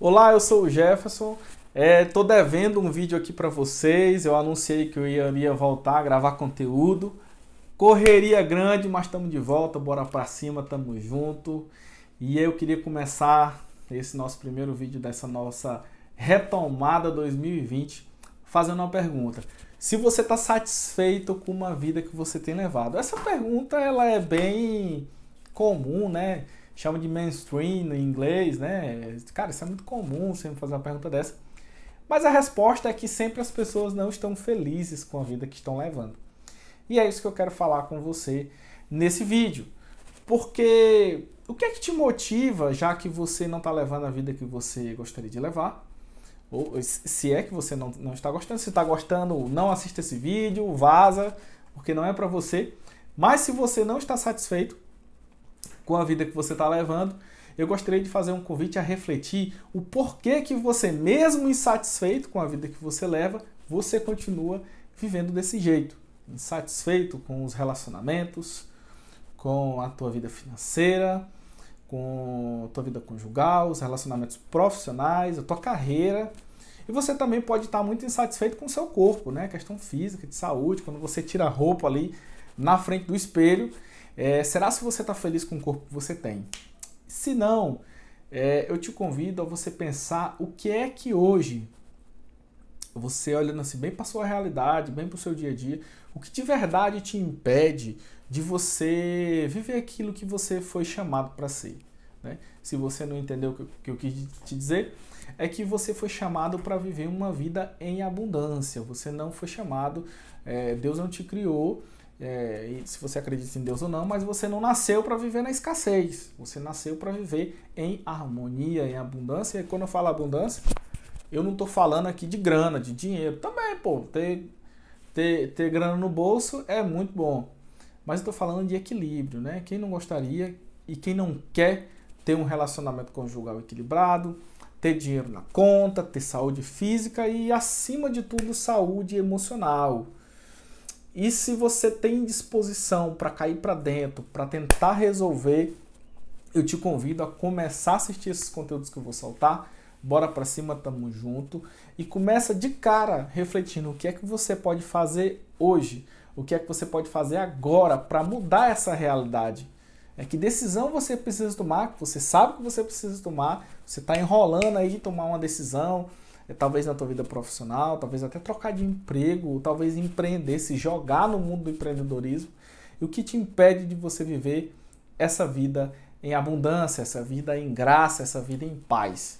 Olá, eu sou o Jefferson. Estou é, devendo um vídeo aqui para vocês. Eu anunciei que eu iria voltar a gravar conteúdo. Correria grande, mas estamos de volta. Bora para cima, estamos junto. E eu queria começar esse nosso primeiro vídeo dessa nossa retomada 2020 fazendo uma pergunta. Se você está satisfeito com uma vida que você tem levado? Essa pergunta ela é bem comum, né? Chama de mainstream em inglês, né? Cara, isso é muito comum você me fazer uma pergunta dessa. Mas a resposta é que sempre as pessoas não estão felizes com a vida que estão levando. E é isso que eu quero falar com você nesse vídeo. Porque o que é que te motiva, já que você não está levando a vida que você gostaria de levar? Ou se é que você não, não está gostando, se está gostando, não assista esse vídeo, vaza, porque não é para você. Mas se você não está satisfeito, com a vida que você está levando, eu gostaria de fazer um convite a refletir o porquê que você, mesmo insatisfeito com a vida que você leva, você continua vivendo desse jeito. Insatisfeito com os relacionamentos, com a tua vida financeira, com a tua vida conjugal, os relacionamentos profissionais, a tua carreira. E você também pode estar muito insatisfeito com o seu corpo, né? Questão física, de saúde, quando você tira a roupa ali na frente do espelho é, será se você está feliz com o corpo que você tem? Se não, é, eu te convido a você pensar o que é que hoje você olhando assim bem para sua realidade, bem para o seu dia a dia, o que de verdade te impede de você viver aquilo que você foi chamado para ser. Né? Se você não entendeu o que eu quis te dizer, é que você foi chamado para viver uma vida em abundância. Você não foi chamado, é, Deus não te criou é, se você acredita em Deus ou não, mas você não nasceu para viver na escassez. Você nasceu para viver em harmonia, em abundância. E quando eu falo abundância, eu não estou falando aqui de grana, de dinheiro. Também, pô, ter, ter, ter grana no bolso é muito bom. Mas eu estou falando de equilíbrio, né? Quem não gostaria e quem não quer ter um relacionamento conjugal equilibrado, ter dinheiro na conta, ter saúde física e, acima de tudo, saúde emocional. E se você tem disposição para cair para dentro, para tentar resolver, eu te convido a começar a assistir esses conteúdos que eu vou soltar. Bora para cima, tamo junto e começa de cara refletindo o que é que você pode fazer hoje, o que é que você pode fazer agora para mudar essa realidade. É que decisão você precisa tomar, você sabe que você precisa tomar, você está enrolando aí de tomar uma decisão, talvez na tua vida profissional, talvez até trocar de emprego, talvez empreender, se jogar no mundo do empreendedorismo. E o que te impede de você viver essa vida em abundância, essa vida em graça, essa vida em paz?